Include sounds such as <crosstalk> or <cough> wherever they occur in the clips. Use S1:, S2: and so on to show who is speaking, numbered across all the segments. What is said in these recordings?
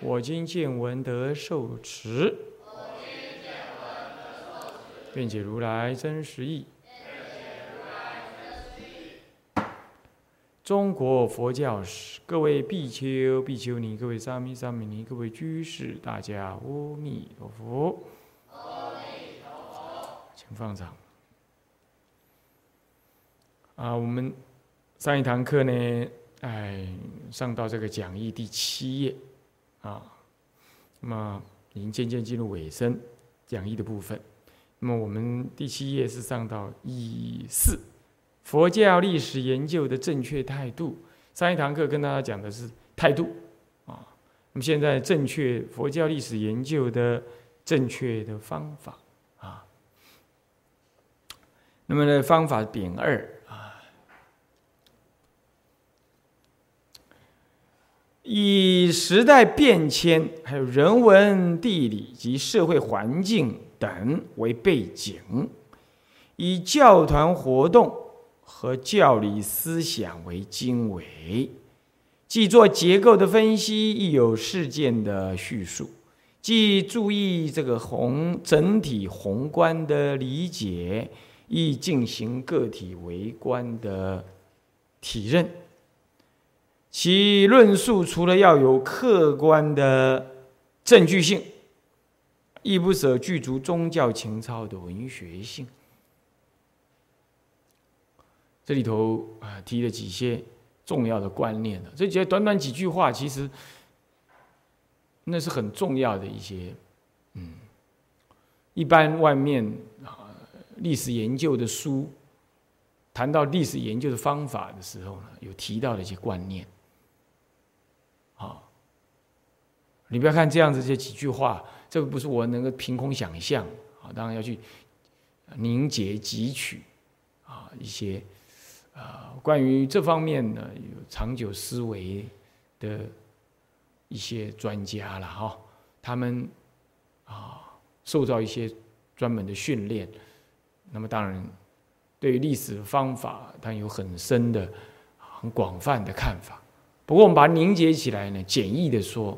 S1: 我今见闻得受持。愿解如来真实义。中国佛教，各位比丘、比丘尼，各位沙弥、沙弥尼，各位居士，大家阿弥陀佛。请放掌。啊，我们上一堂课呢，哎，上到这个讲义第七页，啊，那么已经渐渐进入尾声，讲义的部分。那么我们第七页是上到一四，佛教历史研究的正确态度。上一堂课跟大家讲的是态度，啊，那么现在正确佛教历史研究的正确的方法，啊，那么呢方法丙二。以时代变迁、还有人文、地理及社会环境等为背景，以教团活动和教理思想为经纬，既做结构的分析，亦有事件的叙述，既注意这个宏整体宏观的理解，亦进行个体微观的体认。其论述除了要有客观的证据性，亦不舍具足宗教情操的文学性。这里头啊提了几些重要的观念的，这些短短几句话，其实那是很重要的一些，嗯，一般外面啊历史研究的书谈到历史研究的方法的时候呢，有提到的一些观念。你不要看这样子这几句话，这个不是我能够凭空想象啊，当然要去凝结汲取啊一些啊关于这方面呢有长久思维的一些专家了哈，他们啊受到一些专门的训练，那么当然对于历史方法，他有很深的、很广泛的看法。不过我们把它凝结起来呢，简易的说。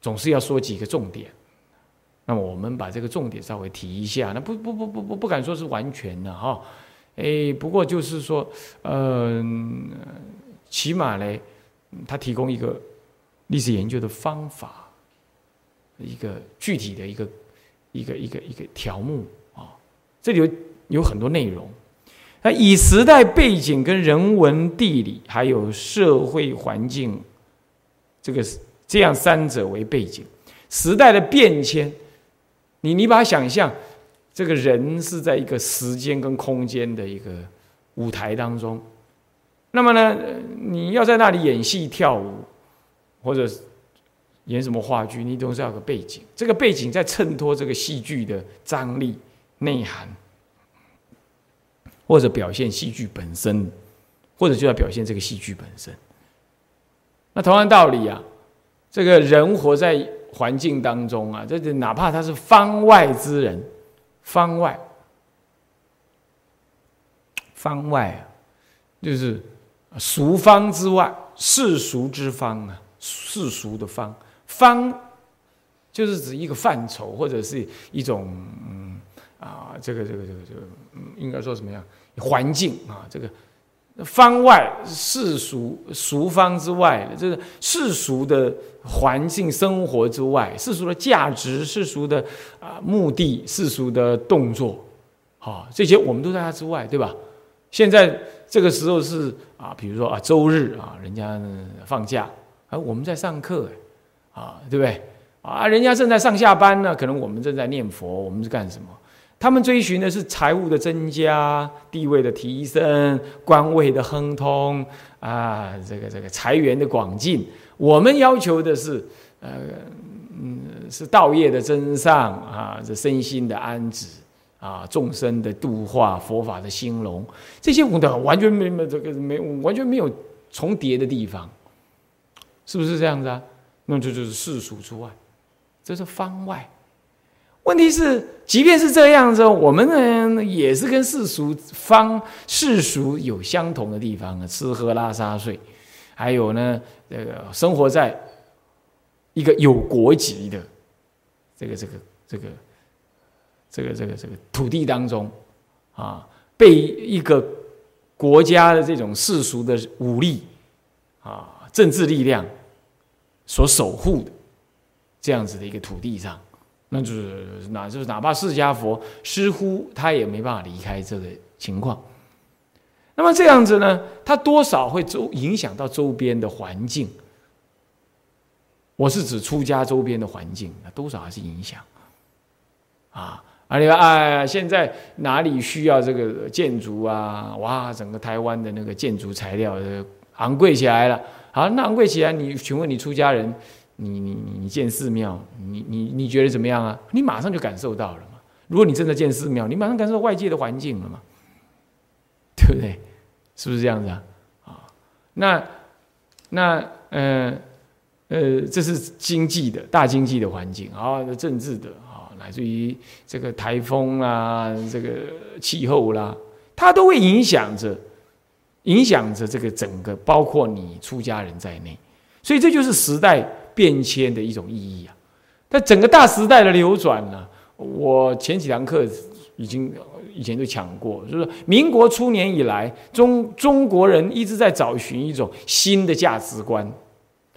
S1: 总是要说几个重点，那么我们把这个重点稍微提一下。那不不不不不不敢说是完全的哈，哎，不过就是说，嗯，起码呢，他提供一个历史研究的方法，一个具体的一个一个一个一个条目啊，这里有有很多内容。那以时代背景跟人文地理还有社会环境，这个是。这样三者为背景，时代的变迁，你你把它想象，这个人是在一个时间跟空间的一个舞台当中，那么呢，你要在那里演戏跳舞，或者演什么话剧，你都是要有个背景，这个背景在衬托这个戏剧的张力、内涵，或者表现戏剧本身，或者就要表现这个戏剧本身。那同样道理啊。这个人活在环境当中啊，这这哪怕他是方外之人，方外，方外啊，就是俗方之外，世俗之方啊，世俗的方，方就是指一个范畴或者是一种嗯啊，这个这个这个这个，嗯应该说什么样环境啊，这个。方外世俗俗方之外的，这个世俗的环境生活之外，世俗的价值、世俗的啊目的、世俗的动作，好，这些我们都在它之外，对吧？现在这个时候是啊，比如说啊，周日啊，人家放假，而我们在上课，啊，对不对？啊，人家正在上下班呢，可能我们正在念佛，我们是干什么？他们追寻的是财务的增加、地位的提升、官位的亨通啊，这个这个财源的广进。我们要求的是，呃，嗯，是道业的增上啊，这身心的安止啊，众生的度化，佛法的兴隆，这些我的完全没没这个没完全没有重叠的地方，是不是这样子啊？那这就是世俗之外，这是方外。问题是，即便是这样子，我们呢也是跟世俗方世俗有相同的地方啊，吃喝拉撒睡，还有呢，这个生活在一个有国籍的这个这个这个这个这个这个土地当中啊，被一个国家的这种世俗的武力啊政治力量所守护的这样子的一个土地上。那就是哪就是哪怕释迦佛似乎他也没办法离开这个情况。那么这样子呢，他多少会周影响到周边的环境。我是指出家周边的环境，那多少还是影响。啊，啊你看，哎，现在哪里需要这个建筑啊？哇，整个台湾的那个建筑材料昂贵起来了。好，那昂贵起来，你请问你出家人？你你你你建寺庙，你你你觉得怎么样啊？你马上就感受到了嘛。如果你真的建寺庙，你马上感受到外界的环境了嘛，对不对？是不是这样子啊？啊，那那呃呃，这是经济的大经济的环境啊，政治的啊，乃至于这个台风啊，这个气候啦，它都会影响着影响着这个整个，包括你出家人在内。所以这就是时代。变迁的一种意义啊，但整个大时代的流转呢，我前几堂课已经以前就讲过，就是民国初年以来，中中国人一直在找寻一种新的价值观，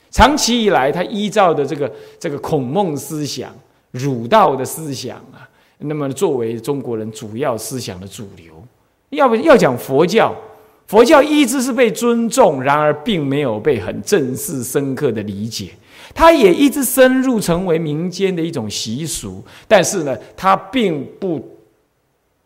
S1: 长期以来，他依照的这个这个孔孟思想、儒道的思想啊，那么作为中国人主要思想的主流，要不要讲佛教？佛教一直是被尊重，然而并没有被很正式、深刻的理解。它也一直深入成为民间的一种习俗，但是呢，它并不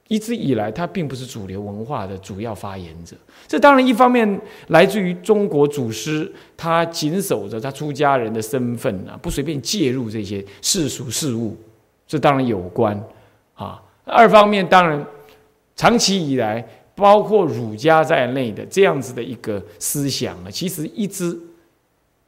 S1: 一直以来，它并不是主流文化的主要发言者。这当然一方面来自于中国祖师，他谨守着他出家人的身份啊，不随便介入这些世俗事物，这当然有关啊。二方面，当然长期以来，包括儒家在内的这样子的一个思想呢，其实一直。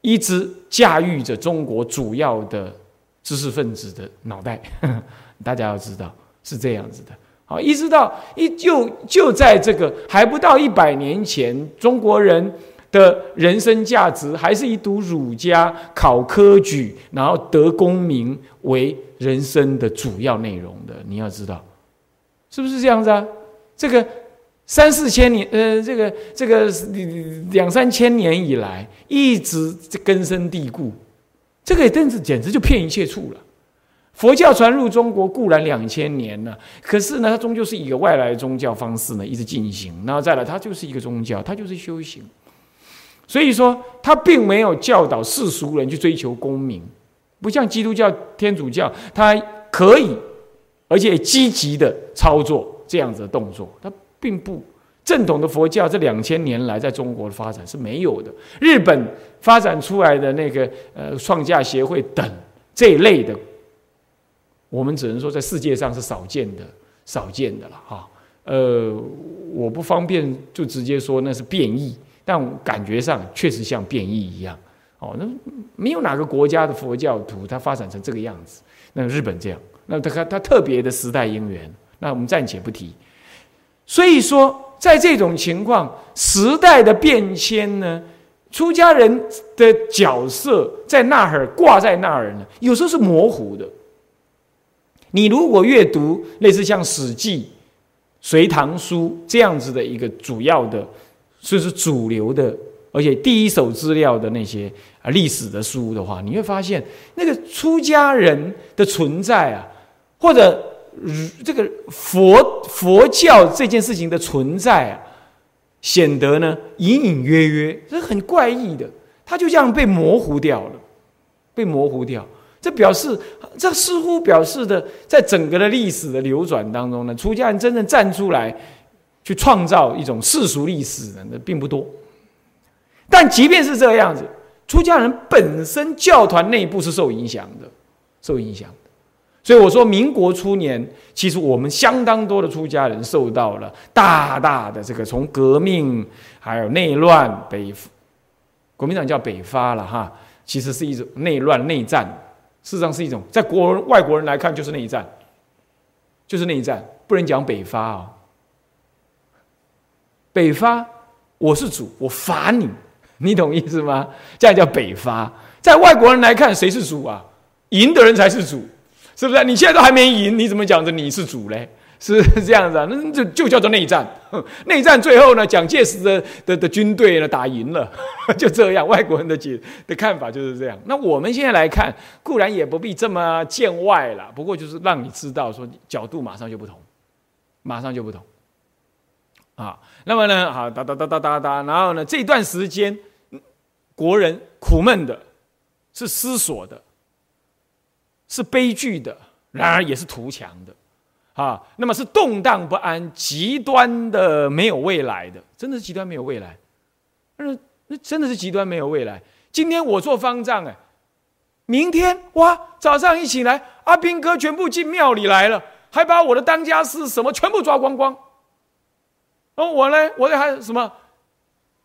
S1: 一直驾驭着中国主要的知识分子的脑袋，<laughs> 大家要知道是这样子的。好，一直到一就就在这个还不到一百年前，中国人的人生价值还是以读儒家、考科举，然后得功名为人生的主要内容的。你要知道，是不是这样子啊？这个。三四千年，呃，这个这个两三千年以来，一直根深蒂固，这个真是简直就骗一切处了。佛教传入中国固然两千年了，可是呢，它终究是一个外来宗教方式呢，一直进行。然后再来，它就是一个宗教，它就是修行。所以说，它并没有教导世俗人去追求功名，不像基督教、天主教，它可以而且积极的操作这样子的动作，它。并不正统的佛教这两千年来在中国的发展是没有的。日本发展出来的那个呃创价协会等这一类的，我们只能说在世界上是少见的、少见的了哈。呃，我不方便就直接说那是变异，但感觉上确实像变异一样。哦，那没有哪个国家的佛教徒他发展成这个样子。那日本这样，那他他特别的时代因缘，那我们暂且不提。所以说，在这种情况，时代的变迁呢，出家人的角色在那儿挂在那儿呢，有时候是模糊的。你如果阅读类似像《史记》《隋唐书》这样子的一个主要的，就是主流的，而且第一手资料的那些啊历史的书的话，你会发现那个出家人的存在啊，或者。这个佛佛教这件事情的存在啊，显得呢隐隐约约，这很怪异的，它就这样被模糊掉了，被模糊掉。这表示，这似乎表示的，在整个的历史的流转当中呢，出家人真正站出来去创造一种世俗历史的，那并不多。但即便是这样子，出家人本身教团内部是受影响的，受影响。所以我说，民国初年，其实我们相当多的出家人受到了大大的这个从革命还有内乱北，国民党叫北伐了哈，其实是一种内乱内战。事实上是一种，在国外国人来看就是内战，就是内战，不能讲北伐啊。北伐，我是主，我罚你，你懂意思吗？这样叫北伐。在外国人来看，谁是主啊？赢的人才是主，是不是？你现在都还没赢，你怎么讲着你是主嘞？是这样子啊，那就就叫做内战。<laughs> 内战最后呢，蒋介石的的的军队呢打赢了，<laughs> 就这样。外国人的解的看法就是这样。那我们现在来看，固然也不必这么见外了，不过就是让你知道，说角度马上就不同，马上就不同。啊，那么呢，好哒哒哒哒哒哒，然后呢，这段时间国人苦闷的，是思索的，是悲剧的，然而也是图强的。啊，那么是动荡不安、极端的没有未来的，真的是极端没有未来。那那真的是极端没有未来。今天我做方丈哎，明天哇，早上一起来，阿兵哥全部进庙里来了，还把我的当家师什么全部抓光光。哦，我呢，我还什么，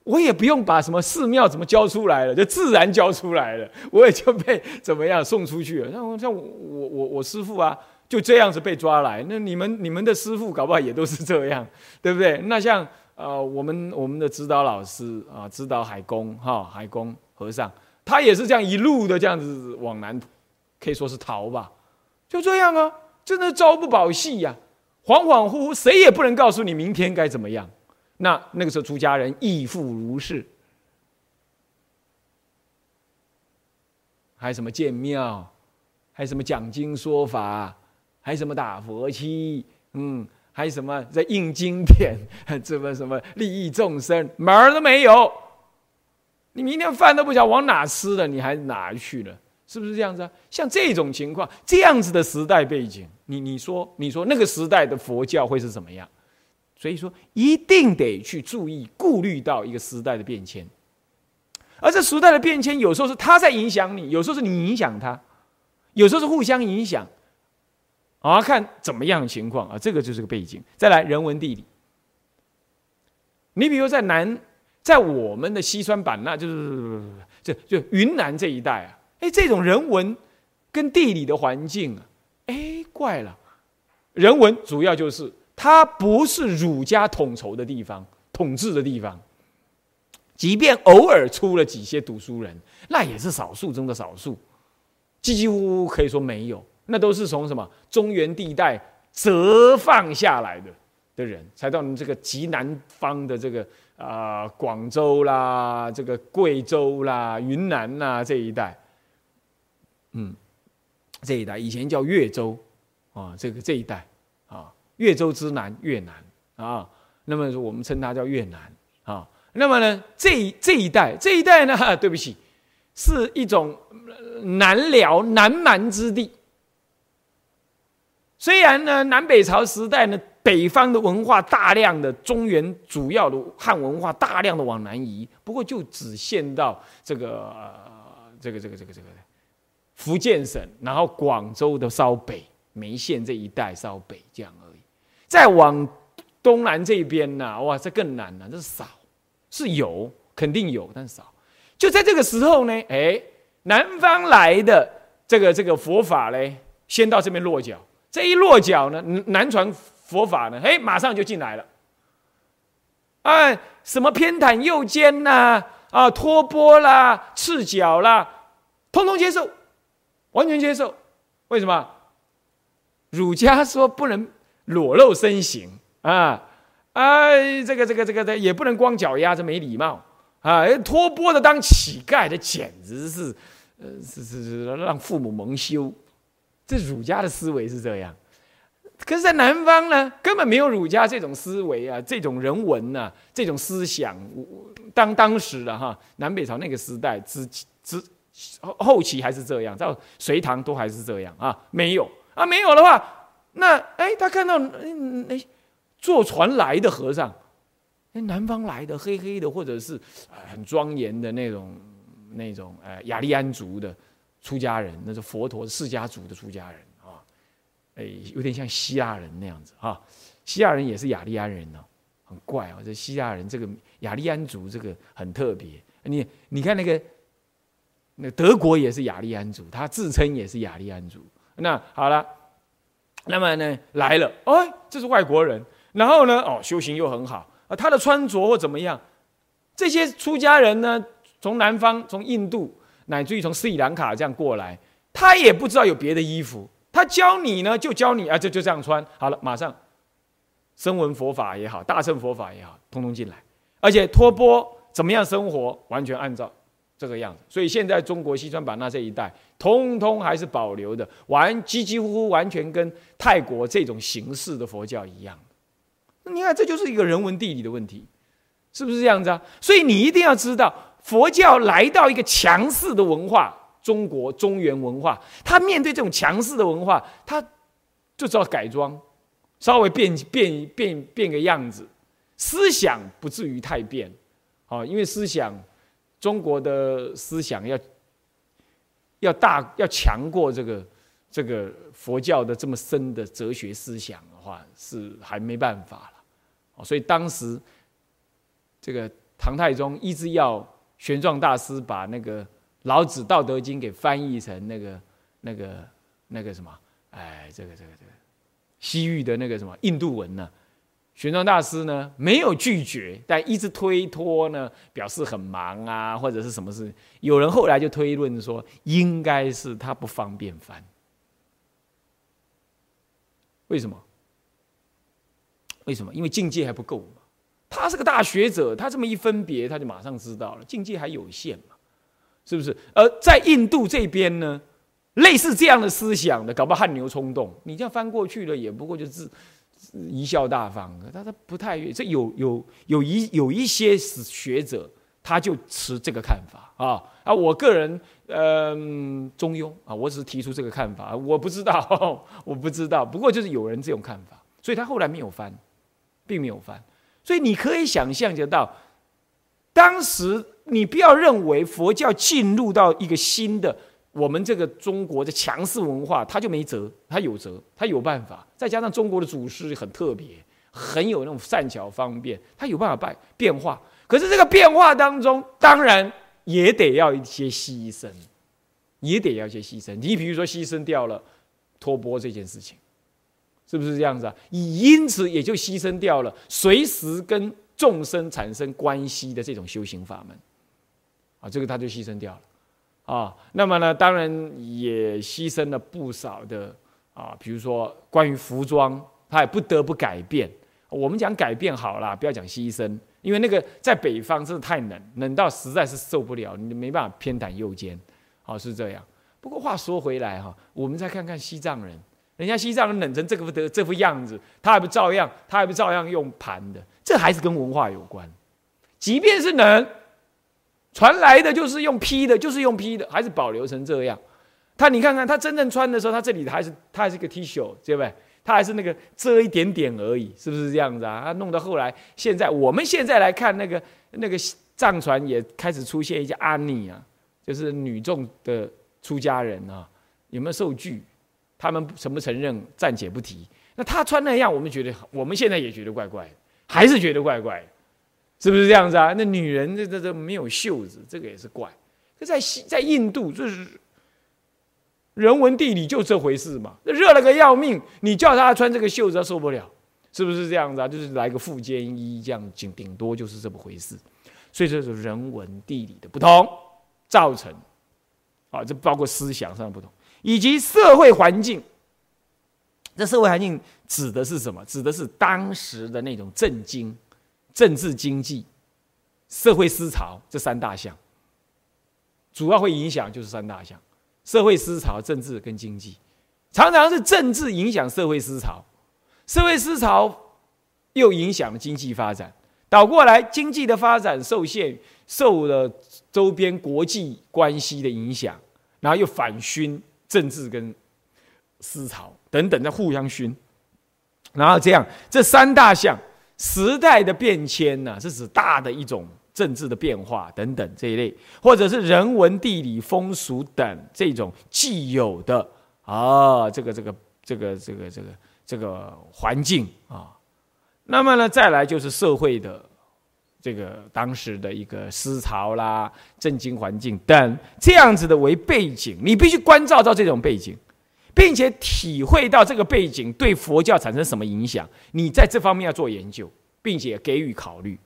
S1: 我也不用把什么寺庙怎么交出来了，就自然交出来了，我也就被怎么样送出去了。像像我我我师傅啊。就这样子被抓来，那你们你们的师傅搞不好也都是这样，<laughs> 对不对？那像呃我们我们的指导老师啊，指导海公哈海公和尚，他也是这样一路的这样子往南，可以说是逃吧，就这样啊，真的朝不保夕呀，恍恍惚惚，谁也不能告诉你明天该怎么样。那那个时候出家人亦复如是，还什么建庙，还什么讲经说法。还什么打佛七，嗯，还什么在印经典，什么什么利益众生，门儿都没有。你明天饭都不晓得往哪吃了，你还哪去了？是不是这样子？像这种情况，这样子的时代背景，你你说，你说那个时代的佛教会是怎么样？所以说，一定得去注意、顾虑到一个时代的变迁。而这时代的变迁，有时候是他在影响你，有时候是你影响他，有时候是互相影响。啊看怎么样的情况啊？这个就是个背景。再来人文地理，你比如在南，在我们的西双版纳，就是这就云南这一带啊，哎，这种人文跟地理的环境啊，哎，怪了。人文主要就是它不是儒家统筹的地方，统治的地方。即便偶尔出了几些读书人，那也是少数中的少数，几乎可以说没有。那都是从什么中原地带折放下来的的人，才到你这个极南方的这个啊广州啦、这个贵州啦、云南呐这一带，嗯，这一带以前叫越州啊，这个这一带，越州之南越南啊，那么我们称它叫越南啊。那么呢，这这一带这一带呢，<laughs> 对不起，是一种南辽南蛮之地。虽然呢，南北朝时代呢，北方的文化大量的中原主要的汉文化大量的往南移，不过就只限到这个这个这个这个这个福建省，然后广州的稍北梅县这一带稍北这样。再往东南这边呢，哇，这更难了，这是少，是有肯定有，但少。就在这个时候呢，哎，南方来的这个这个佛法嘞，先到这边落脚。这一落脚呢，南传佛法呢，哎，马上就进来了。哎，什么偏袒右肩呐，啊，托钵啦，赤脚啦，通通接受，完全接受。为什么？儒家说不能裸露身形啊，哎，这个这个这个的也不能光脚丫，这没礼貌啊。托钵的当乞丐，这简直是，呃，是是是让父母蒙羞。这儒家的思维是这样，可是，在南方呢，根本没有儒家这种思维啊，这种人文呐，这种思想。当当时的哈，南北朝那个时代，只只后后期还是这样，到隋唐都还是这样啊，没有啊，没有的话，那哎，他看到哎坐船来的和尚，哎，南方来的黑黑的，或者是很庄严的那种那种呃雅利安族的出家人，那是佛陀释迦族的出家人啊，哎，有点像希腊人那样子哈，希腊人也是雅利安人呢，很怪啊，这希腊人这个雅利安族这个很特别，你你看那个。那德国也是雅利安族，他自称也是雅利安族。那好了，那么呢来了，哎，这是外国人。然后呢，哦，修行又很好啊，他的穿着或怎么样？这些出家人呢，从南方，从印度，乃至于从斯里兰卡这样过来，他也不知道有别的衣服，他教你呢，就教你啊，就就这样穿。好了，马上声闻佛法也好，大乘佛法也好，通通进来，而且托钵怎么样生活，完全按照。这个样子，所以现在中国西双版纳这一带，通通还是保留的，完几几乎乎完全跟泰国这种形式的佛教一样。你看，这就是一个人文地理的问题，是不是这样子啊？所以你一定要知道，佛教来到一个强势的文化，中国中原文化，它面对这种强势的文化，它就知道改装，稍微变变变变个样子，思想不至于太变，啊，因为思想。中国的思想要要大要强过这个这个佛教的这么深的哲学思想的话，是还没办法了。所以当时这个唐太宗一直要玄奘大师把那个老子《道德经》给翻译成那个那个那个什么，哎，这个这个这个西域的那个什么印度文呢？玄奘大师呢没有拒绝，但一直推脱呢，表示很忙啊，或者是什么事。有人后来就推论说，应该是他不方便翻。为什么？为什么？因为境界还不够嘛。他是个大学者，他这么一分别，他就马上知道了，境界还有限嘛，是不是？而在印度这边呢，类似这样的思想的，搞不好汗牛充栋。你这样翻过去了，也不过就是。贻笑大方，他他不太这有有有一有一些学者，他就持这个看法啊啊！我个人嗯中庸啊，我只是提出这个看法，我不知道，<laughs> 我不知道。不过就是有人这种看法，所以他后来没有翻，并没有翻。所以你可以想象得到，当时你不要认为佛教进入到一个新的。我们这个中国的强势文化，他就没辙，他有辙，他有办法。再加上中国的祖师很特别，很有那种善巧方便，他有办法变变化。可是这个变化当中，当然也得要一些牺牲，也得要一些牺牲。你比如说，牺牲掉了托钵这件事情，是不是这样子啊？因此也就牺牲掉了随时跟众生产生关系的这种修行法门，啊，这个他就牺牲掉了。啊，那么呢，当然也牺牲了不少的啊，比如说关于服装，他也不得不改变。我们讲改变好了，不要讲牺牲，因为那个在北方真的太冷，冷到实在是受不了，你没办法偏袒右肩，好是这样。不过话说回来哈，我们再看看西藏人，人家西藏人冷成这个的这副样子，他还不照样，他还不照样用盘的，这还是跟文化有关。即便是冷。传来的就是用披的，就是用披的，还是保留成这样。他你看看，他真正穿的时候，他这里还是他还是个 T 恤，对不对？他还是那个遮一点点而已，是不是这样子啊？他弄到后来，现在我们现在来看那个那个藏传也开始出现一些阿尼啊，就是女众的出家人啊，有没有受拒？他们承不承认暂且不提。那他穿那样，我们觉得我们现在也觉得怪怪，还是觉得怪怪。是不是这样子啊？那女人这这这没有袖子，这个也是怪。可在西在印度，就是人文地理就这回事嘛。那热了个要命，你叫他穿这个袖子，他受不了，是不是这样子啊？就是来个富肩衣，这样顶顶多就是这么回事。所以这是人文地理的不同造成，啊，这包括思想上的不同，以及社会环境。这社会环境指的是什么？指的是当时的那种震惊。政治、经济、社会思潮这三大项，主要会影响就是三大项：社会思潮、政治跟经济。常常是政治影响社会思潮，社会思潮又影响经济发展，倒过来，经济的发展受限，受了周边国际关系的影响，然后又反熏政治跟思潮等等在互相熏，然后这样这三大项时代的变迁呢，是指大的一种政治的变化等等这一类，或者是人文、地理、风俗等这种既有的啊，这个这个这个这个这个这个环境啊。那么呢，再来就是社会的这个当时的一个思潮啦、政经环境等这样子的为背景，你必须关照到这种背景，并且体会到这个背景对佛教产生什么影响，你在这方面要做研究，并且给予考虑。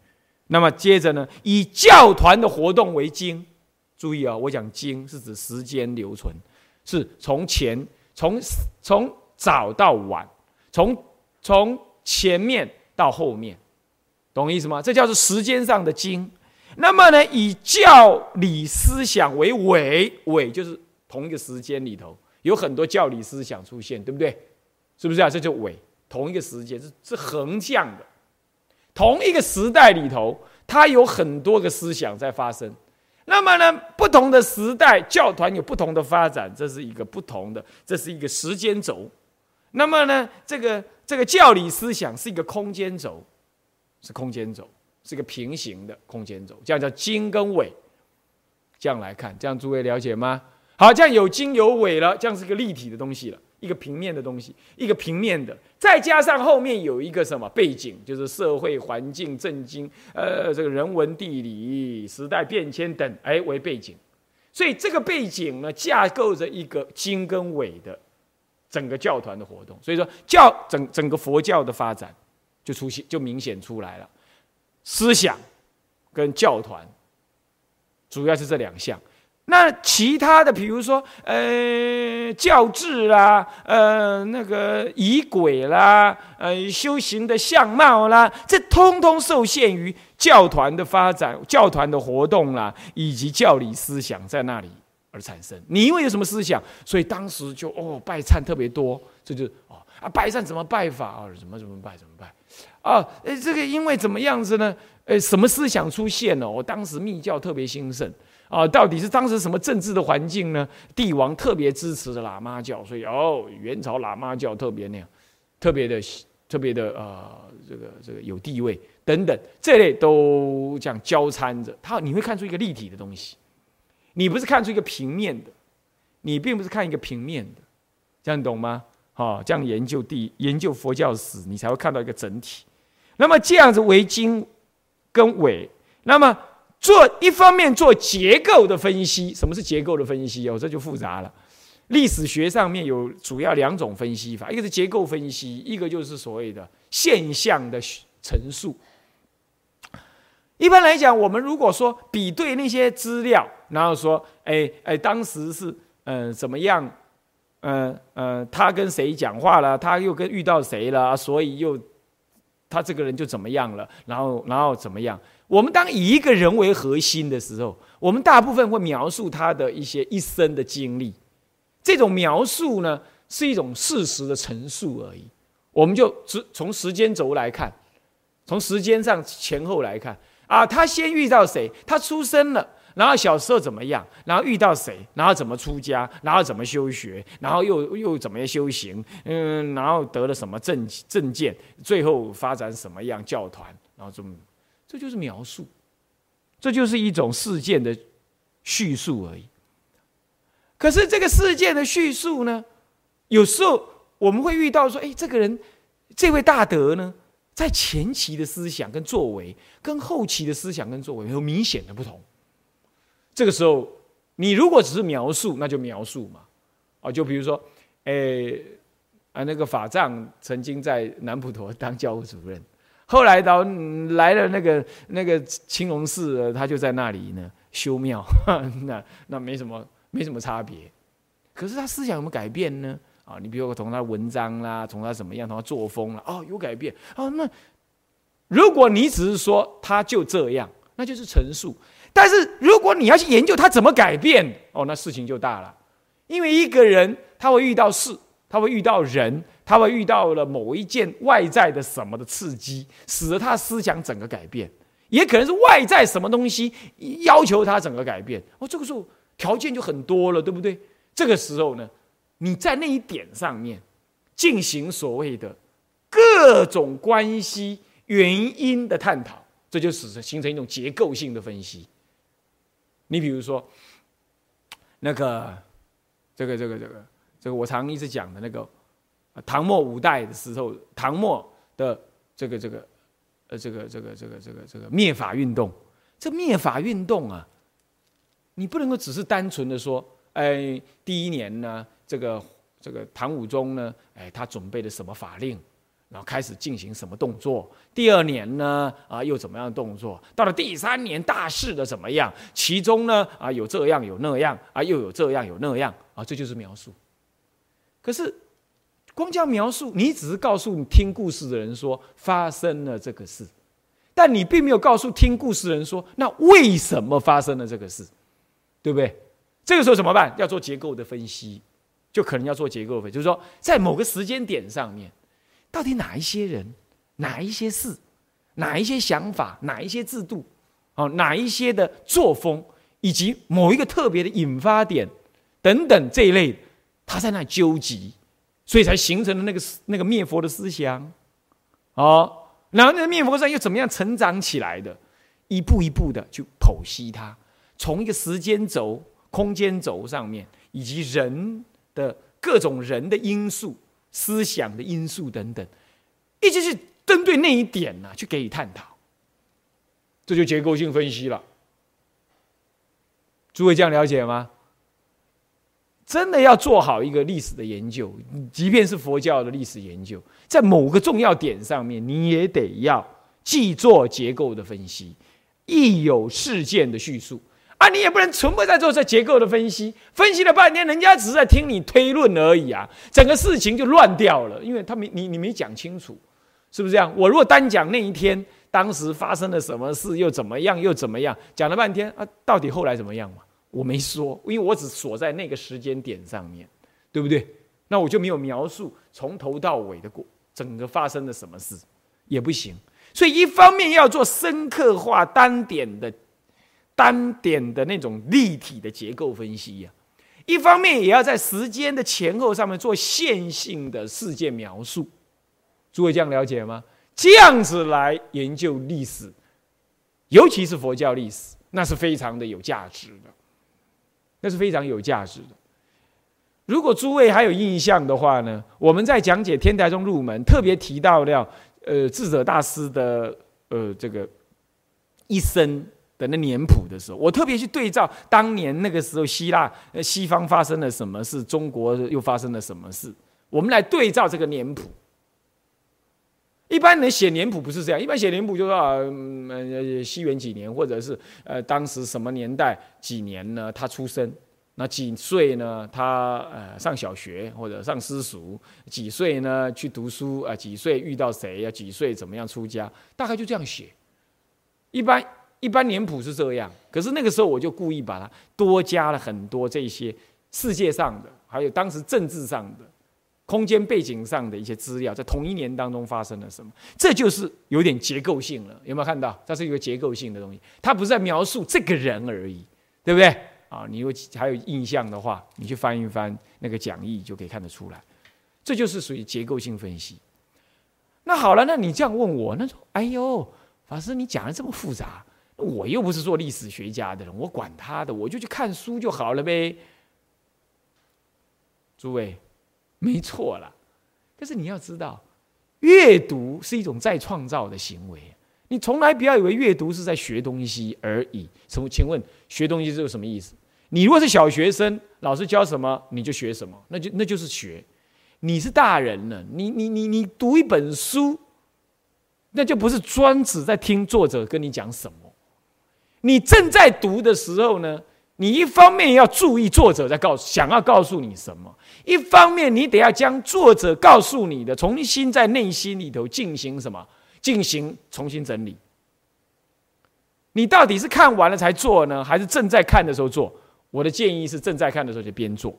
S1: 那么接着呢，以教团的活动为经，注意啊，我讲经是指时间留存，是从前从从早到晚，从从前面。到后面，懂意思吗？这叫做时间上的经。那么呢，以教理思想为尾，尾就是同一个时间里头有很多教理思想出现，对不对？是不是啊？这就尾，同一个时间是是横向的，同一个时代里头，它有很多个思想在发生。那么呢，不同的时代，教团有不同的发展，这是一个不同的，这是一个时间轴。那么呢，这个。这个教理思想是一个空间轴，是空间轴，是个平行的空间轴，这样叫经跟纬。这样来看，这样诸位了解吗？好，这样有经有纬了，这样是一个立体的东西了，一个平面的东西，一个平面的，再加上后面有一个什么背景，就是社会环境、政经、呃，这个人文、地理、时代变迁等，哎，为背景。所以这个背景呢，架构着一个经跟纬的。整个教团的活动，所以说教整整个佛教的发展就出现就明显出来了，思想跟教团主要是这两项。那其他的，比如说呃教制啦，呃那个仪轨啦，呃修行的相貌啦，这通通受限于教团的发展、教团的活动啦，以及教理思想在那里。而产生，你因为有什么思想，所以当时就哦拜忏特别多，这就哦啊拜忏怎么拜法啊？怎么怎么拜怎么拜？啊，哎这个因为怎么样子呢？哎什么思想出现了？我当时密教特别兴盛啊，到底是当时什么政治的环境呢？帝王特别支持的喇嘛教，所以哦元朝喇嘛教特别那样，特别的特别的呃这个这个有地位等等这类都这样交掺着，它你会看出一个立体的东西。你不是看出一个平面的，你并不是看一个平面的，这样懂吗？好，这样研究地研究佛教史，你才会看到一个整体。那么这样子为经跟纬，那么做一方面做结构的分析，什么是结构的分析哦？这就复杂了。历史学上面有主要两种分析法，一个是结构分析，一个就是所谓的现象的陈述。一般来讲，我们如果说比对那些资料，然后说，哎哎，当时是嗯怎么样，嗯嗯，他跟谁讲话了，他又跟遇到谁了，所以又他这个人就怎么样了，然后然后怎么样？我们当以一个人为核心的时候，我们大部分会描述他的一些一生的经历，这种描述呢是一种事实的陈述而已。我们就只从时间轴来看，从时间上前后来看。啊，他先遇到谁？他出生了，然后小时候怎么样？然后遇到谁？然后怎么出家？然后怎么修学？然后又又怎么样修行？嗯，然后得了什么证证件？最后发展什么样教团？然后这么，这就是描述，这就是一种事件的叙述而已。可是这个事件的叙述呢，有时候我们会遇到说，哎，这个人，这位大德呢？在前期的思想跟作为，跟后期的思想跟作为有明显的不同。这个时候，你如果只是描述，那就描述嘛。啊，就比如说，诶，啊，那个法藏曾经在南普陀当教务主任，后来到来了那个那个青龙寺，他就在那里呢修庙，<laughs> 那那没什么没什么差别。可是他思想有没有改变呢？啊，你比如从他文章啦，从他怎么样，从他作风啦，哦，有改变。哦，那如果你只是说他就这样，那就是陈述。但是如果你要去研究他怎么改变，哦，那事情就大了。因为一个人他会遇到事，他会遇到人，他会遇到了某一件外在的什么的刺激，使得他思想整个改变，也可能是外在什么东西要求他整个改变。哦，这个时候条件就很多了，对不对？这个时候呢，你在那一点上面进行所谓的各种关系原因的探讨，这就使形成一种结构性的分析。你比如说，那个，这个，这个，这个。这个我常一直讲的那个，唐末五代的时候，唐末的这个这个，呃，这个这个这个这个这个灭法运动，这灭法运动啊，你不能够只是单纯的说，哎，第一年呢，这个这个唐武宗呢，哎，他准备了什么法令，然后开始进行什么动作，第二年呢，啊，又怎么样动作，到了第三年大势的怎么样，其中呢，啊，有这样有那样，啊，又有这样有那样，啊，这就是描述。可是，光这样描述，你只是告诉你听故事的人说发生了这个事，但你并没有告诉听故事的人说，那为什么发生了这个事，对不对？这个时候怎么办？要做结构的分析，就可能要做结构分，就是说，在某个时间点上面，到底哪一些人、哪一些事、哪一些想法、哪一些制度，哦，哪一些的作风，以及某一个特别的引发点等等这一类。他在那纠集，所以才形成了那个那个灭佛的思想，哦，然后那个灭佛上又怎么样成长起来的？一步一步的去剖析它，从一个时间轴、空间轴上面，以及人的各种人的因素、思想的因素等等，一直是针对那一点呢去给予探讨，这就结构性分析了。诸位这样了解吗？真的要做好一个历史的研究，即便是佛教的历史研究，在某个重要点上面，你也得要既做结构的分析，亦有事件的叙述啊！你也不能全部在做这结构的分析，分析了半天，人家只是在听你推论而已啊，整个事情就乱掉了，因为他没你你没讲清楚，是不是这样？我如果单讲那一天当时发生了什么事，又怎么样，又怎么样，讲了半天啊，到底后来怎么样嘛？我没说，因为我只锁在那个时间点上面，对不对？那我就没有描述从头到尾的过整个发生了什么事，也不行。所以一方面要做深刻化单点的单点的那种立体的结构分析呀，一方面也要在时间的前后上面做线性的事件描述。诸位这样了解吗？这样子来研究历史，尤其是佛教历史，那是非常的有价值的。那是非常有价值的。如果诸位还有印象的话呢，我们在讲解天台宗入门，特别提到了呃智者大师的呃这个一生的那年谱的时候，我特别去对照当年那个时候希腊西方发生了什么事，中国又发生了什么事，我们来对照这个年谱。一般人写年谱不是这样，一般写年谱就说啊，呃，西元几年，或者是呃，当时什么年代几年呢？他出生，那几岁呢？他呃上小学或者上私塾，几岁呢去读书啊？几岁遇到谁呀？几岁怎么样出家？大概就这样写。一般一般年谱是这样，可是那个时候我就故意把它多加了很多这些世界上的，还有当时政治上的。空间背景上的一些资料，在同一年当中发生了什么？这就是有点结构性了，有没有看到？这是一个结构性的东西，它不是在描述这个人而已，对不对？啊，你有还有印象的话，你去翻一翻那个讲义，就可以看得出来，这就是属于结构性分析。那好了，那你这样问我，那说，哎呦，法师，你讲的这么复杂，我又不是做历史学家的人，我管他的，我就去看书就好了呗。诸位。没错了，但是你要知道，阅读是一种再创造的行为。你从来不要以为阅读是在学东西而已。什么请问，学东西是有什么意思？你如果是小学生，老师教什么你就学什么，那就那就是学。你是大人了，你你你你读一本书，那就不是专指在听作者跟你讲什么。你正在读的时候呢？你一方面要注意作者在告诉想要告诉你什么，一方面你得要将作者告诉你的重新在内心里头进行什么，进行重新整理。你到底是看完了才做呢，还是正在看的时候做？我的建议是正在看的时候就边做。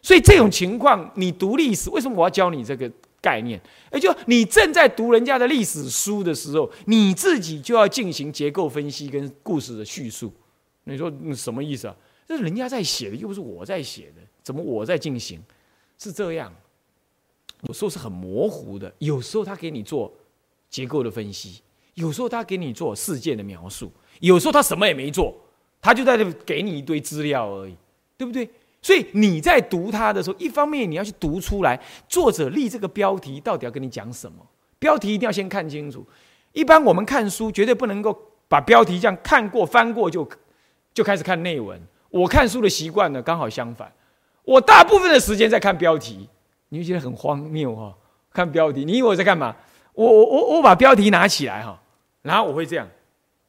S1: 所以这种情况，你读历史，为什么我要教你这个概念？也就你正在读人家的历史书的时候，你自己就要进行结构分析跟故事的叙述。你说什么意思啊？这是人家在写的，又不是我在写的，怎么我在进行？是这样，有时候是很模糊的，有时候他给你做结构的分析，有时候他给你做事件的描述，有时候他什么也没做，他就在这给你一堆资料而已，对不对？所以你在读它的时候，一方面你要去读出来作者立这个标题到底要跟你讲什么，标题一定要先看清楚。一般我们看书绝对不能够把标题这样看过翻过就就开始看内文。我看书的习惯呢刚好相反，我大部分的时间在看标题，你会觉得很荒谬哈。看标题，你以为我在干嘛？我我我我把标题拿起来哈，然后我会这样，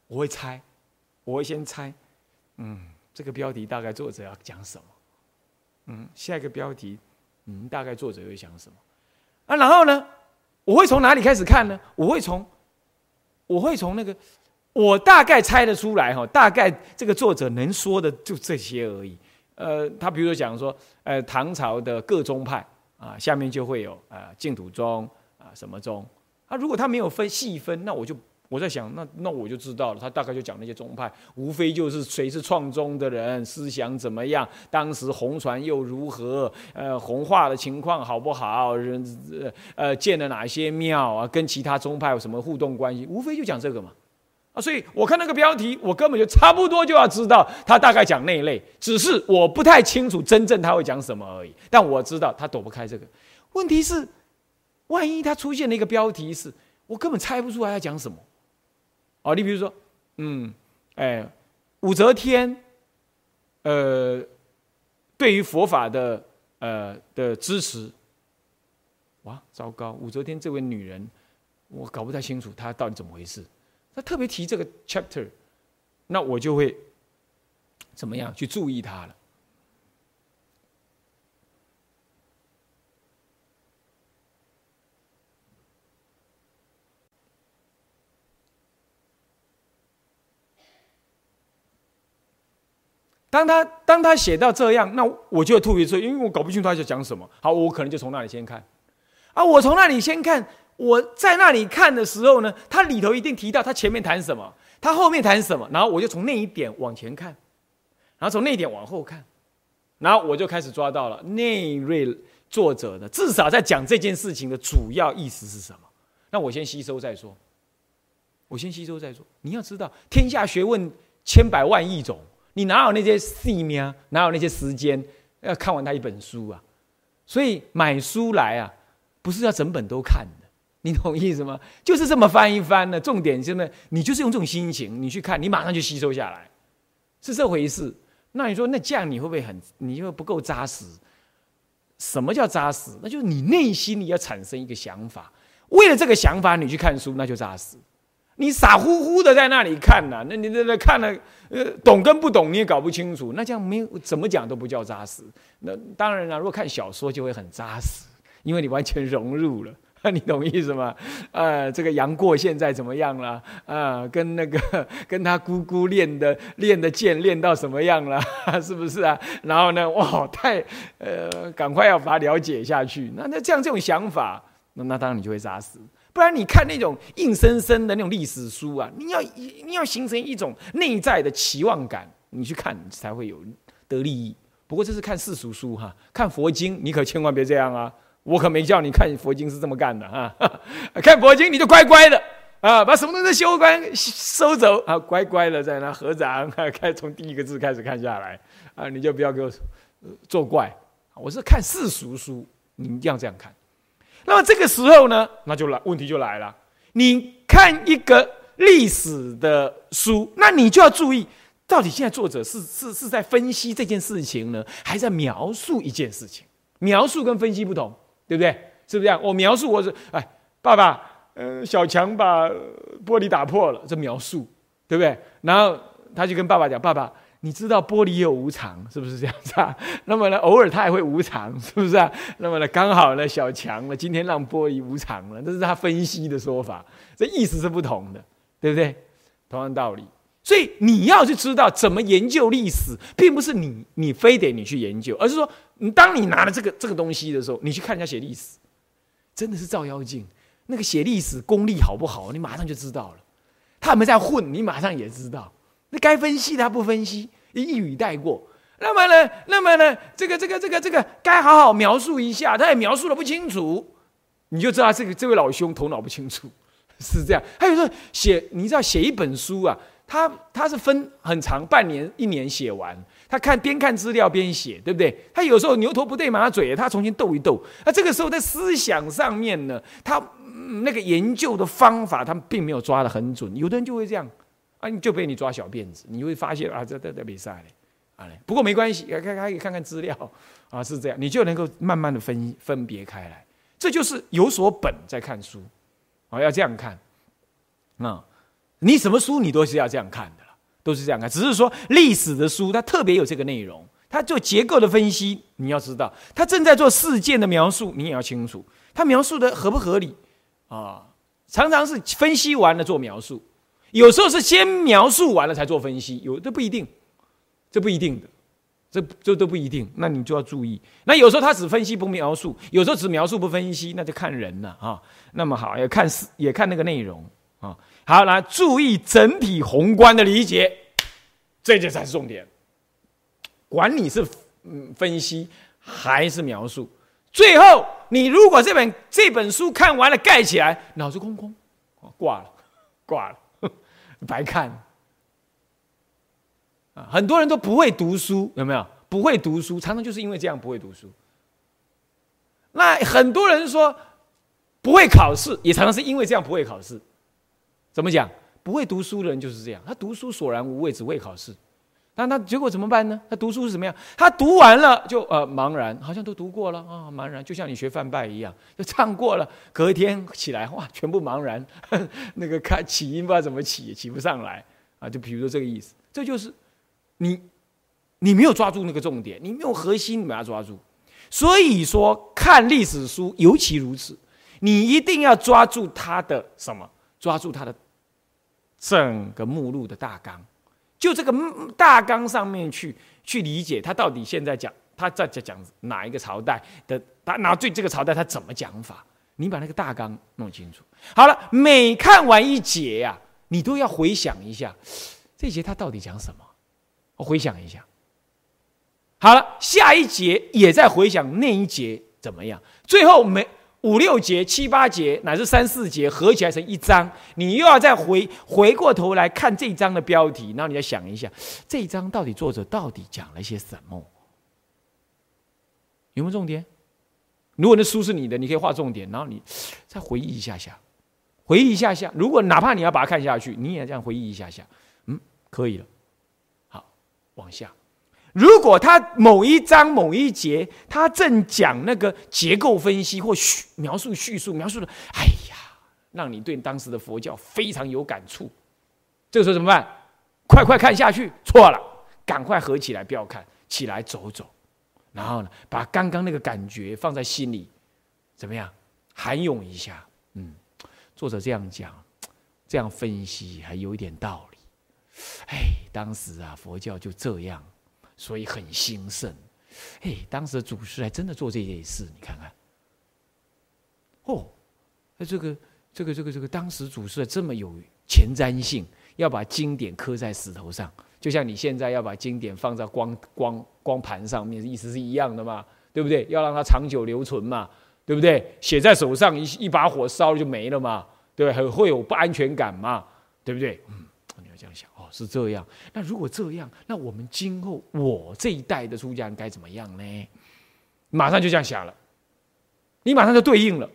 S1: 我会猜，我会先猜，嗯，这个标题大概作者要讲什么？嗯，下一个标题，嗯，大概作者会想什么？啊，然后呢，我会从哪里开始看呢？我会从，我会从那个，我大概猜得出来哈，大概这个作者能说的就这些而已。呃，他比如说讲说，呃，唐朝的各宗派啊，下面就会有啊，净土宗啊，什么宗？啊，如果他没有分细分，那我就。我在想，那那我就知道了，他大概就讲那些宗派，无非就是谁是创宗的人，思想怎么样，当时红传又如何，呃，红化的情况好不好，人呃建了哪些庙啊，跟其他宗派有什么互动关系，无非就讲这个嘛，啊，所以我看那个标题，我根本就差不多就要知道他大概讲那一类，只是我不太清楚真正他会讲什么而已，但我知道他躲不开这个。问题是，万一他出现了一个标题是我根本猜不出来要讲什么。哦，你比如说，嗯，哎，武则天，呃，对于佛法的呃的支持，哇，糟糕！武则天这位女人，我搞不太清楚她到底怎么回事。他特别提这个 chapter，那我就会怎么样去注意他了。当他当他写到这样，那我就特别注意，因为我搞不清楚他在讲什么。好，我可能就从那里先看。啊，我从那里先看，我在那里看的时候呢，他里头一定提到他前面谈什么，他后面谈什么，然后我就从那一点往前看，然后从那一点往后看，然后我就开始抓到了那一位作者的至少在讲这件事情的主要意思是什么。那我先吸收再说，我先吸收再说。你要知道，天下学问千百万亿种。你哪有那些细面？哪有那些时间要看完他一本书啊？所以买书来啊，不是要整本都看，你懂意思吗？就是这么翻一翻呢。重点真的，你就是用这种心情，你去看，你马上就吸收下来，是这回事。那你说，那这样你会不会很？你会不够扎实？什么叫扎实？那就是你内心你要产生一个想法，为了这个想法你去看书，那就扎实。你傻乎乎的在那里看呢？那你在那看了，呃，懂跟不懂你也搞不清楚，那这样没有怎么讲都不叫扎实。那当然了，如果看小说就会很扎实，因为你完全融入了，那 <laughs> 你懂意思吗？呃，这个杨过现在怎么样了？啊，跟那个 <laughs> 跟他姑姑练的练的剑练到什么样了？<laughs> 是不是啊？然后呢，哇，太呃，赶快要把它了解下去。那那这样这种想法，那那当然你就会扎死。不然你看那种硬生生的那种历史书啊，你要你要形成一种内在的期望感，你去看才会有得利益。不过这是看世俗书哈，看佛经你可千万别这样啊！我可没叫你看佛经是这么干的哈。<laughs> 看佛经你就乖乖的啊，把什么东西修关收走啊，乖乖的在那合掌，开从第一个字开始看下来啊，你就不要给我作怪。我是看世俗书，你一定要这样看。那么这个时候呢，那就来问题就来了。你看一个历史的书，那你就要注意，到底现在作者是是是在分析这件事情呢，还是在描述一件事情？描述跟分析不同，对不对？是不是这样？我描述我是哎，爸爸，嗯，小强把玻璃打破了，这描述，对不对？然后他就跟爸爸讲，爸爸。你知道玻璃有无常，是不是这样子啊？<laughs> 那么呢，偶尔它也会无常，是不是啊？那么呢，刚好呢，小强呢，今天让玻璃无常了，这是他分析的说法，这意思是不同的，对不对？同样道理，所以你要去知道怎么研究历史，并不是你你非得你去研究，而是说，你当你拿了这个这个东西的时候，你去看人家写历史，真的是照妖镜。那个写历史功力好不好，你马上就知道了。他们在混，你马上也知道。那该分析他不分析，一语带过。那么呢，那么呢，这个这个这个这个该好好描述一下，他也描述的不清楚，你就知道这个这位老兄头脑不清楚，<laughs> 是这样。还有说写，你知道写一本书啊。他他是分很长，半年一年写完。他看边看资料边写，对不对？他有时候牛头不对马嘴，他重新斗一斗。那这个时候在思想上面呢，他那个研究的方法，他并没有抓得很准。有的人就会这样啊，你就被你抓小辫子，你会发现啊，这这这比赛嘞啊嘞。不过没关系，看看可以看看资料啊，是这样，你就能够慢慢的分分别开来。这就是有所本在看书啊，要这样看啊。你什么书你都是要这样看的，都是这样看。只是说历史的书它特别有这个内容，它做结构的分析，你要知道，它正在做事件的描述，你也要清楚，它描述的合不合理啊？常常是分析完了做描述，有时候是先描述完了才做分析，有这不一定，这不一定的，这这都不一定。那你就要注意。那有时候他只分析不描述，有时候只描述不分析，那就看人了啊。那么好，也看是也看那个内容啊。好，来注意整体宏观的理解，这就才是重点。管你是嗯分析还是描述，最后你如果这本这本书看完了盖起来，脑子空空，挂了，挂了，<laughs> 白看。啊，很多人都不会读书，有没有？不会读书，常常就是因为这样不会读书。那很多人说不会考试，也常常是因为这样不会考试。怎么讲？不会读书的人就是这样，他读书索然无味，只会考试。那那结果怎么办呢？他读书是怎么样？他读完了就呃茫然，好像都读过了啊，茫然，就像你学范拜一样，就唱过了。隔一天起来，哇，全部茫然，<laughs> 那个开起音不知道怎么起，起不上来啊。就比如说这个意思，这就是你你没有抓住那个重点，你没有核心，你把它抓住。所以说看历史书尤其如此，你一定要抓住它的什么？抓住它的。整个目录的大纲，就这个大纲上面去去理解，他到底现在讲他在讲讲哪一个朝代的，他拿对这个朝代他怎么讲法？你把那个大纲弄清楚。好了，每看完一节呀，你都要回想一下，这节他到底讲什么？我回想一下。好了，下一节也在回想那一节怎么样？最后没。五六节、七八节，乃至三四节，合起来成一章。你又要再回回过头来看这一章的标题，然后你再想一下，这一章到底作者到底讲了些什么？有没有重点？如果那书是你的，你可以画重点，然后你再回忆一下下，回忆一下下。如果哪怕你要把它看下去，你也这样回忆一下下，嗯，可以了。好，往下。如果他某一章某一节，他正讲那个结构分析或叙描述叙述描述的，哎呀，让你对当时的佛教非常有感触，这个时候怎么办？快快看下去，错了，赶快合起来，不要看，起来走走，然后呢，把刚刚那个感觉放在心里，怎么样？涵涌一下，嗯，作者这样讲，这样分析还有一点道理。哎，当时啊，佛教就这样。所以很兴盛，嘿，当时的祖师还真的做这件事，你看看，哦，那这个这个这个这个，当时祖师这么有前瞻性，要把经典刻在石头上，就像你现在要把经典放在光光光盘上面，意思是一样的嘛，对不对？要让它长久留存嘛，对不对？写在手上一一把火烧了就没了嘛，对很会有不安全感嘛，对不对？嗯，你要这样想。是这样，那如果这样，那我们今后我这一代的出家人该怎么样呢？马上就这样想了，你马上就对应了，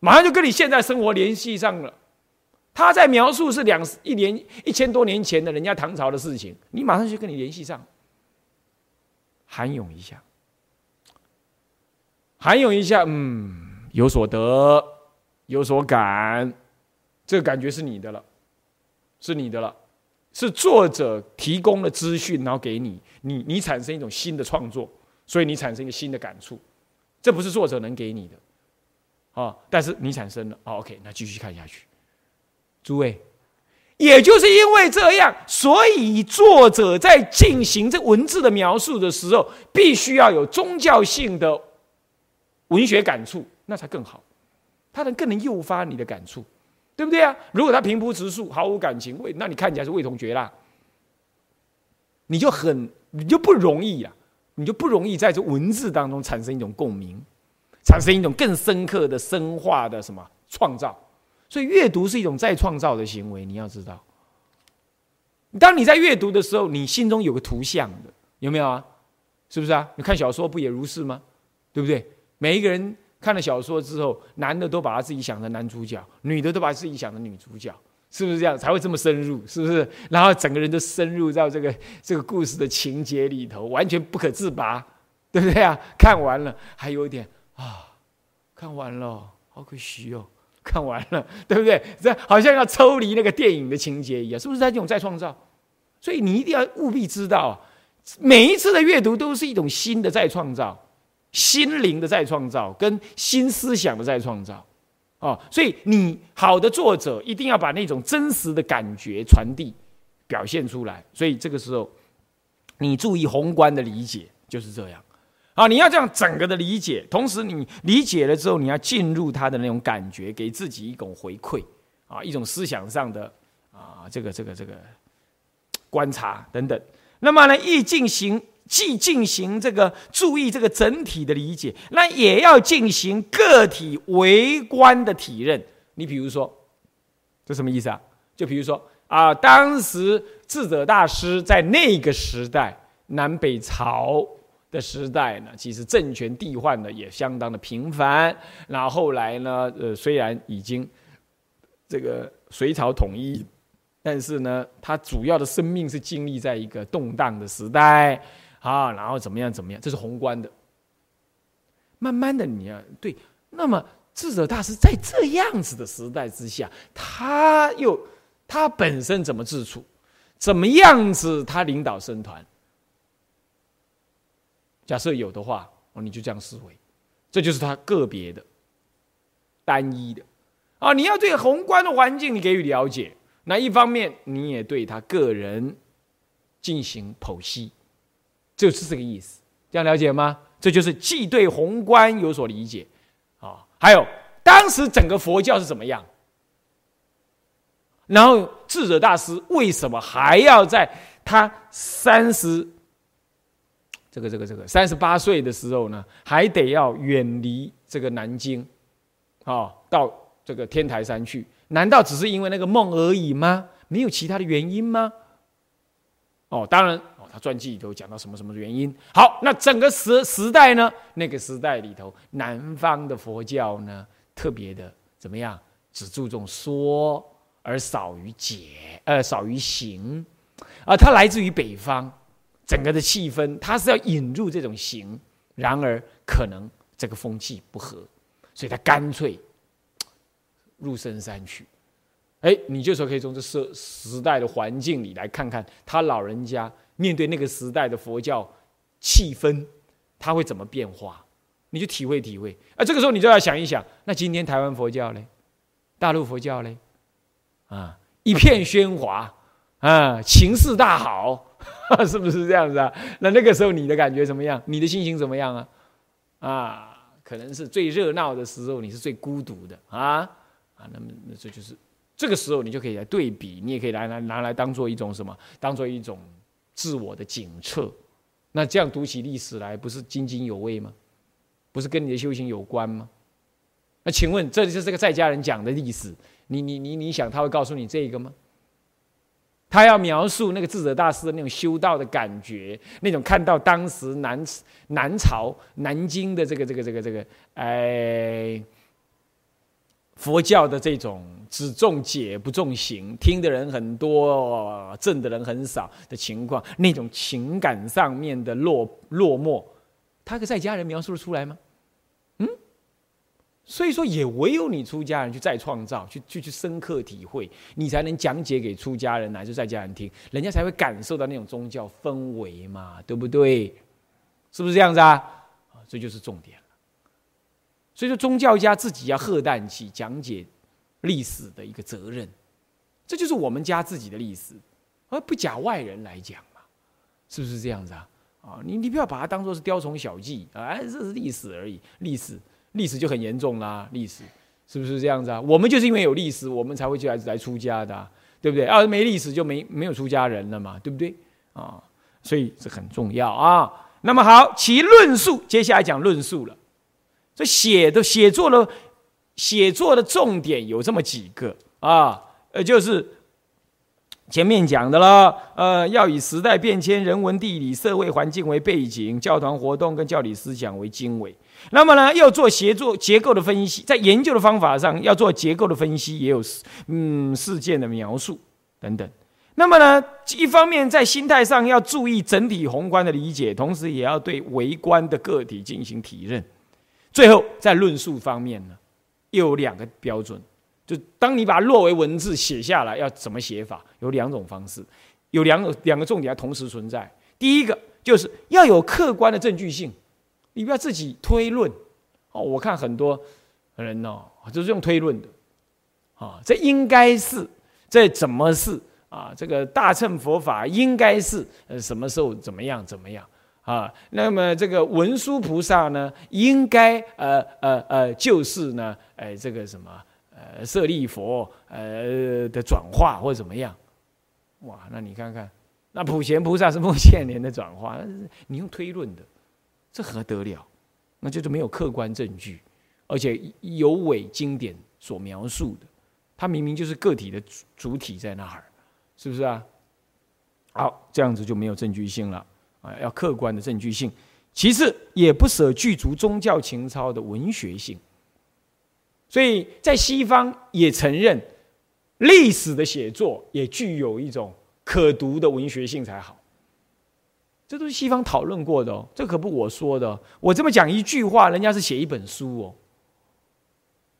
S1: 马上就跟你现在生活联系上了。他在描述是两一年一千多年前的人家唐朝的事情，你马上就跟你联系上，涵涌一下，涵涌一下，嗯，有所得，有所感，这个感觉是你的了，是你的了。是作者提供了资讯，然后给你，你你产生一种新的创作，所以你产生一个新的感触，这不是作者能给你的，啊，但是你产生了，，OK，那继续看下去，诸位，也就是因为这样，所以作者在进行这文字的描述的时候，必须要有宗教性的文学感触，那才更好，它能更能诱发你的感触，对不对啊？如果他平铺直述，毫无感情，味，那你看起来是味同嚼蜡，你就很你就不容易啊，你就不容易在这文字当中产生一种共鸣，产生一种更深刻的深化的什么创造。所以阅读是一种再创造的行为，你要知道。当你在阅读的时候，你心中有个图像的，有没有啊？是不是啊？你看小说不也如是吗？对不对？每一个人看了小说之后，男的都把他自己想成男主角，女的都把自己想成女主角，是不是这样才会这么深入？是不是？然后整个人都深入到这个这个故事的情节里头，完全不可自拔，对不对啊？看完了还有一点啊，看完了，好可惜哦。看完了，对不对？这好像要抽离那个电影的情节一样，是不是在这种再创造？所以你一定要务必知道，每一次的阅读都是一种新的再创造，心灵的再创造，跟新思想的再创造。哦，所以你好的作者一定要把那种真实的感觉传递、表现出来。所以这个时候，你注意宏观的理解就是这样。啊，你要这样整个的理解，同时你理解了之后，你要进入他的那种感觉，给自己一种回馈啊，一种思想上的啊，这个这个这个观察等等。那么呢，亦进行既进行这个注意这个整体的理解，那也要进行个体围观的体认。你比如说，这什么意思啊？就比如说啊，当时智者大师在那个时代，南北朝。的时代呢，其实政权替换呢也相当的频繁。然后来呢，呃，虽然已经这个隋朝统一，但是呢，他主要的生命是经历在一个动荡的时代啊。然后怎么样怎么样，这是宏观的。慢慢的，你要对，那么智者大师在这样子的时代之下，他又他本身怎么自处，怎么样子他领导僧团？假设有的话，哦，你就这样思维，这就是他个别的、单一的啊。你要对宏观的环境你给予了解，那一方面你也对他个人进行剖析，就是这个意思。这样了解吗？这就是既对宏观有所理解啊，还有当时整个佛教是怎么样，然后智者大师为什么还要在他三十。这个这个这个，三十八岁的时候呢，还得要远离这个南京，啊，到这个天台山去。难道只是因为那个梦而已吗？没有其他的原因吗？哦，当然，哦，他传记里头讲到什么什么原因。好，那整个时时代呢？那个时代里头，南方的佛教呢，特别的怎么样？只注重说而少于解，呃，少于行，啊，它来自于北方。整个的气氛，他是要引入这种行，然而可能这个风气不合，所以他干脆入深山去。哎，你就说可以从这时时代的环境里来看看，他老人家面对那个时代的佛教气氛，他会怎么变化？你就体会体会。啊，这个时候你就要想一想，那今天台湾佛教嘞，大陆佛教嘞，啊，一片喧哗，啊，情势大好。<laughs> 是不是这样子啊？那那个时候你的感觉怎么样？你的心情怎么样啊？啊，可能是最热闹的时候，你是最孤独的啊啊。那么那这就是这个时候，你就可以来对比，你也可以来来拿来当做一种什么？当做一种自我的警策。那这样读起历史来，不是津津有味吗？不是跟你的修行有关吗？那请问，这就是这个在家人讲的历史，你你你你想他会告诉你这个吗？他要描述那个智者大师的那种修道的感觉，那种看到当时南南朝南京的这个这个这个这个，哎，佛教的这种只重解不重行，听的人很多，证的人很少的情况，那种情感上面的落落寞，他可在家人描述的出来吗？嗯所以说，也唯有你出家人去再创造，去去去深刻体会，你才能讲解给出家人乃至在家人听，人家才会感受到那种宗教氛围嘛，对不对？是不是这样子啊？啊，这就是重点了。所以说，宗教家自己要喝淡气讲解历史的一个责任，这就是我们家自己的历史，而不假外人来讲嘛，是不是这样子啊？啊，你你不要把它当做是雕虫小技啊，哎，这是历史而已，历史历史就很严重啦，历史是不是这样子啊？我们就是因为有历史，我们才会去来来出家的，对不对？要是没历史，就没没有出家人了嘛，对不对？啊，所以这很重要啊。那么好，其论述，接下来讲论述了。这写的写作了写作的重点有这么几个啊，呃，就是前面讲的了，呃，要以时代变迁、人文地理、社会环境为背景，教团活动跟教理思想为经纬。那么呢，要做协作结构的分析，在研究的方法上要做结构的分析，也有嗯事件的描述等等。那么呢，一方面在心态上要注意整体宏观的理解，同时也要对微观的个体进行体认。最后，在论述方面呢，又有两个标准，就当你把它落为文字写下来，要怎么写法？有两种方式，有两个两个重点要同时存在。第一个就是要有客观的证据性，你不要自己推论。哦，我看很多人哦，就是用推论的。啊，这应该是，这怎么是啊？这个大乘佛法应该是呃什么时候怎么样怎么样？啊，那么这个文殊菩萨呢，应该呃呃呃，就是呢，哎，这个什么呃舍利佛呃的转化或者怎么样？哇，那你看看，那普贤菩萨是目犍连的转化，你用推论的，这何得了？那就是没有客观证据，而且有违经典所描述的，它明明就是个体的主主体在那儿，是不是啊？好，这样子就没有证据性了。啊，要客观的证据性，其次也不舍具足宗教情操的文学性，所以在西方也承认历史的写作也具有一种可读的文学性才好，这都是西方讨论过的哦，这可不我说的，我这么讲一句话，人家是写一本书哦，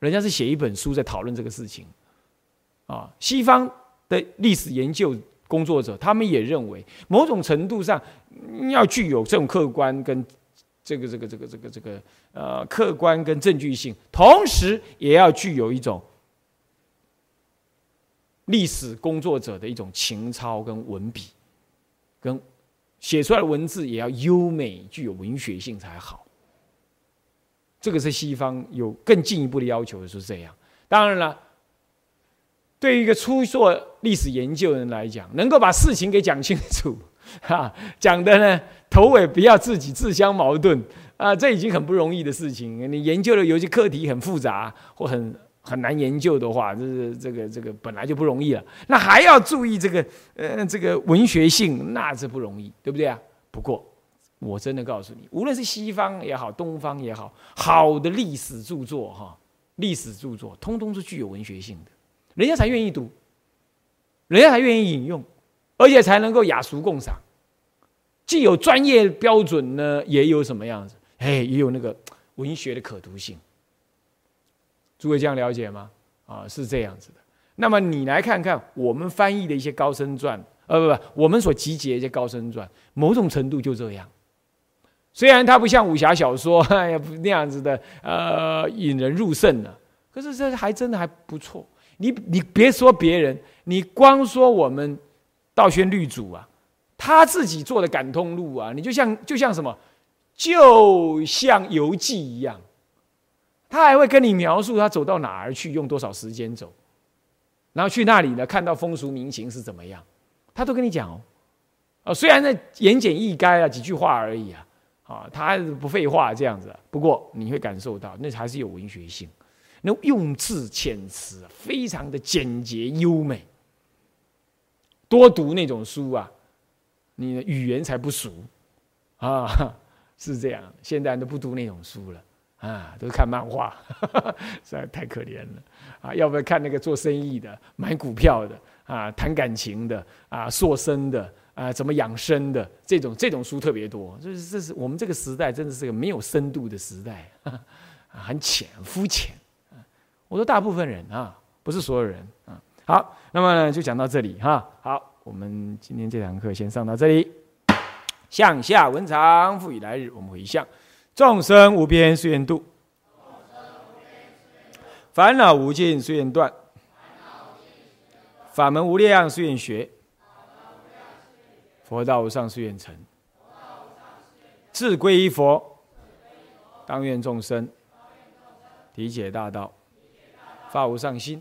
S1: 人家是写一本书在讨论这个事情，啊，西方的历史研究。工作者他们也认为，某种程度上要具有这种客观跟这个这个这个这个这个呃客观跟证据性，同时也要具有一种历史工作者的一种情操跟文笔，跟写出来的文字也要优美，具有文学性才好。这个是西方有更进一步的要求，是这样。当然了。对于一个初做历史研究人来讲，能够把事情给讲清楚，哈，讲的呢头尾不要自己自相矛盾啊，这已经很不容易的事情。你研究的有些课题很复杂或很很难研究的话，这是这个这个本来就不容易了。那还要注意这个呃这个文学性，那是不容易，对不对啊？不过我真的告诉你，无论是西方也好，东方也好，好的历史著作哈，历史著作通通是具有文学性的。人家才愿意读，人家才愿意引用，而且才能够雅俗共赏，既有专业标准呢，也有什么样子？哎，也有那个文学的可读性。诸位这样了解吗？啊，是这样子的。那么你来看看我们翻译的一些高僧传，呃，不不，我们所集结一些高僧传，某种程度就这样。虽然它不像武侠小说 <laughs> 哎呀那样子的，呃，引人入胜呢，可是这还真的还不错。你你别说别人，你光说我们道宣律主啊，他自己做的感通路啊，你就像就像什么，就像游记一样，他还会跟你描述他走到哪儿去，用多少时间走，然后去那里呢，看到风俗民情是怎么样，他都跟你讲哦，啊，虽然那言简意赅啊，几句话而已啊，啊，他不废话这样子，不过你会感受到那还是有文学性。那用字遣词啊非常的简洁优美，多读那种书啊，你的语言才不俗啊，<laughs> 是这样。现在都不读那种书了啊，都看漫画，<laughs> 实在太可怜了啊！要不要看那个做生意的、买股票的啊、谈感情的啊、塑身的啊、怎么养生的这种这种书特别多。这是这是我们这个时代真的是个没有深度的时代 <laughs> 啊，很浅肤浅。我说大部分人啊，不是所有人啊。好，那么呢就讲到这里哈。好，我们今天这堂课先上到这里。向下文长，复以来日，我们回向。众生无边誓愿度，烦恼无尽誓愿断，法门无量誓愿学，佛道无上誓愿成。自归依佛，当愿众生。理解大道，发无上心；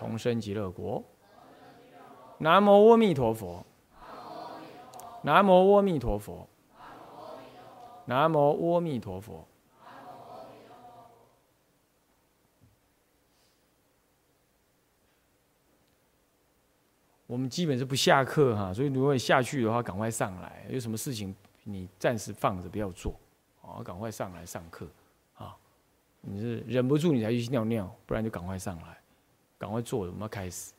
S1: 同生极乐国。南无阿弥陀佛。南无阿弥陀佛。南无阿弥陀佛。我们基本是不下课哈，所以如果你下去的话，赶快上来。有什么事情你暂时放着不要做，哦，赶快上来上课啊！你是忍不住你才去尿尿，不然就赶快上来，赶快做，我们要开始。